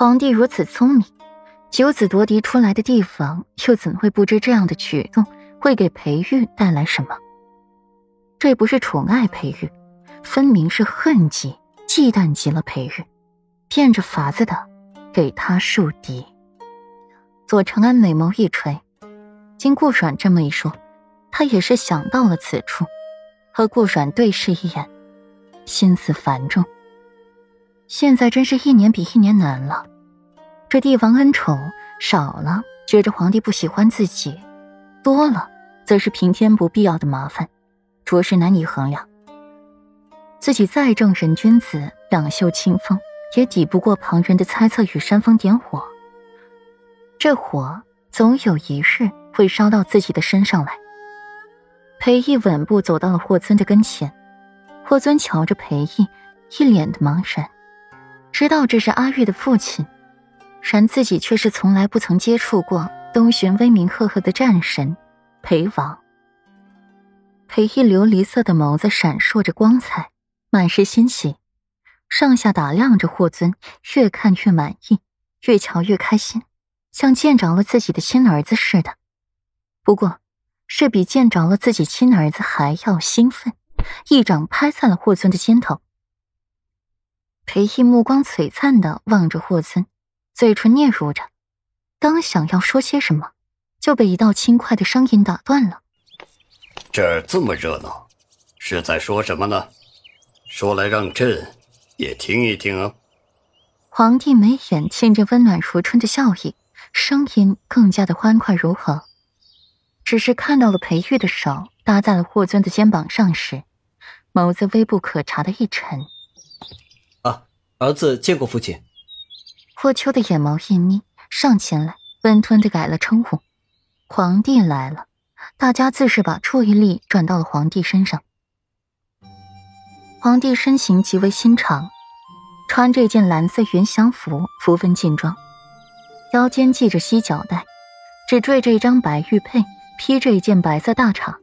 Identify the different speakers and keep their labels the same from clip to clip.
Speaker 1: 皇帝如此聪明，九子夺嫡出来的地方，又怎会不知这样的举动会给裴玉带来什么？这不是宠爱裴玉，分明是恨极、忌惮极了裴玉，变着法子的给他树敌。左承安美眸一垂，经顾阮这么一说，他也是想到了此处，和顾阮对视一眼，心思繁重。现在真是一年比一年难了，这帝王恩宠少了，觉着皇帝不喜欢自己；多了，则是平添不必要的麻烦，着实难以衡量。自己再正人君子，两袖清风，也抵不过旁人的猜测与煽风点火。这火总有一日会烧到自己的身上来。裴义稳步走到了霍尊的跟前，霍尊瞧着裴义，一脸的茫然。知道这是阿玉的父亲，然自己却是从来不曾接触过东巡威名赫赫的战神裴王。裴义琉璃色的眸子闪烁着光彩，满是欣喜，上下打量着霍尊，越看越满意，越瞧越开心，像见着了自己的亲儿子似的。不过，是比见着了自己亲儿子还要兴奋，一掌拍在了霍尊的肩头。裴毅目光璀璨的望着霍尊，嘴唇嗫嚅着，刚想要说些什么，就被一道轻快的声音打断了。
Speaker 2: 这儿这么热闹，是在说什么呢？说来让朕也听一听啊！
Speaker 1: 皇帝眉眼沁着温暖如春的笑意，声音更加的欢快柔和。只是看到了裴玉的手搭在了霍尊的肩膀上时，眸子微不可察的一沉。
Speaker 3: 儿子见过父亲。
Speaker 1: 霍秋的眼眸一眯，上前来，温吞的改了称呼：“皇帝来了。”大家自是把注意力转到了皇帝身上。皇帝身形极为修长，穿着一件蓝色云祥服，服分劲装，腰间系着犀角带，只缀着一张白玉佩，披着一件白色大氅，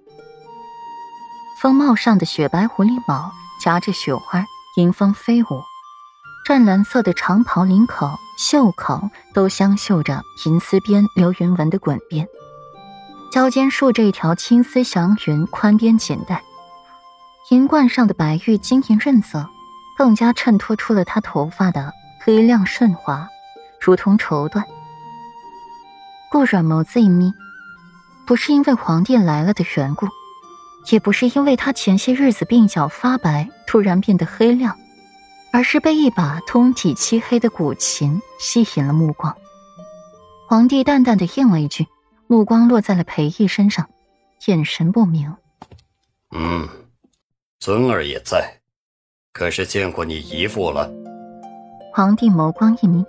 Speaker 1: 风帽上的雪白狐狸毛夹着雪花，迎风飞舞。湛蓝色的长袍领口、袖口都镶绣着银丝边、流云纹的滚边，腰间束着一条青丝祥云宽边锦带，银冠上的白玉晶莹润泽，更加衬托出了她头发的黑亮顺滑，如同绸缎。顾软眸子一眯，不是因为皇帝来了的缘故，也不是因为他前些日子鬓角发白，突然变得黑亮。而是被一把通体漆黑的古琴吸引了目光。皇帝淡淡的应了一句，目光落在了裴义身上，眼神不明。
Speaker 2: 嗯，尊儿也在，可是见过你姨父了？
Speaker 1: 皇帝眸光一眯，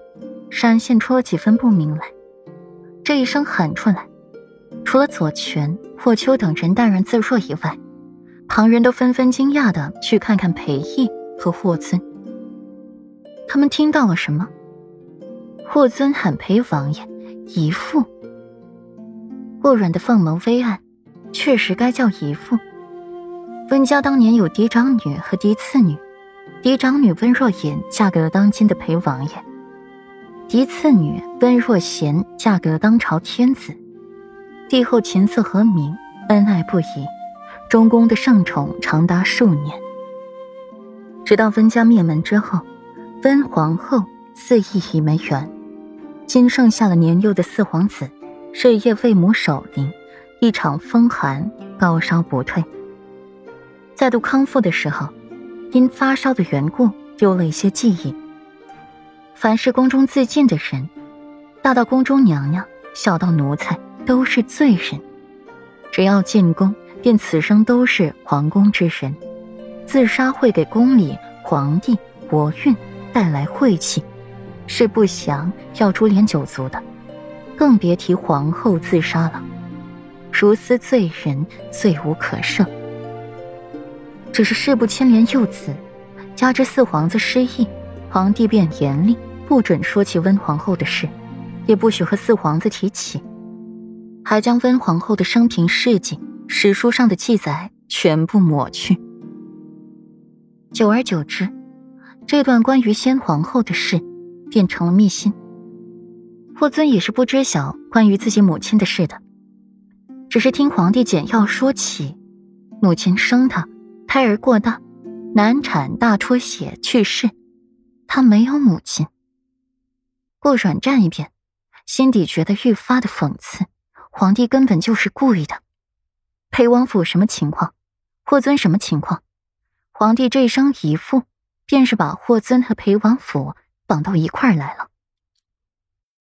Speaker 1: 闪现出了几分不明来。这一声喊出来，除了左权、霍秋等人淡然自若以外，旁人都纷纷惊讶的去看看裴义和霍尊。他们听到了什么？霍尊喊裴王爷姨父。霍软的凤眸微暗，确实该叫姨父。温家当年有嫡长女和嫡次女，嫡长女温若隐嫁给了当今的裴王爷，嫡次女温若娴嫁给了当朝天子。帝后琴瑟和鸣，恩爱不已，中宫的圣宠长达数年。直到温家灭门之后。温皇后自缢已没缘，今剩下了年幼的四皇子，日夜为母守灵，一场风寒高烧不退。再度康复的时候，因发烧的缘故丢了一些记忆。凡是宫中自尽的人，大到宫中娘娘，小到奴才，都是罪人。只要进宫，便此生都是皇宫之神。自杀会给宫里皇帝国运。带来晦气，是不祥，要株连九族的，更别提皇后自杀了。如斯罪人，罪无可赦。只是事不牵连幼子，加之四皇子失忆，皇帝便严厉，不准说起温皇后的事，也不许和四皇子提起，还将温皇后的生平事迹、史书上的记载全部抹去。久而久之。这段关于先皇后的事，变成了密信。霍尊也是不知晓关于自己母亲的事的，只是听皇帝简要说起，母亲生他，胎儿过大，难产大出血去世，他没有母亲。顾阮站一边，心底觉得愈发的讽刺，皇帝根本就是故意的。裴王府什么情况？霍尊什么情况？皇帝这一声一父，便是把霍尊和裴王府绑到一块儿来了。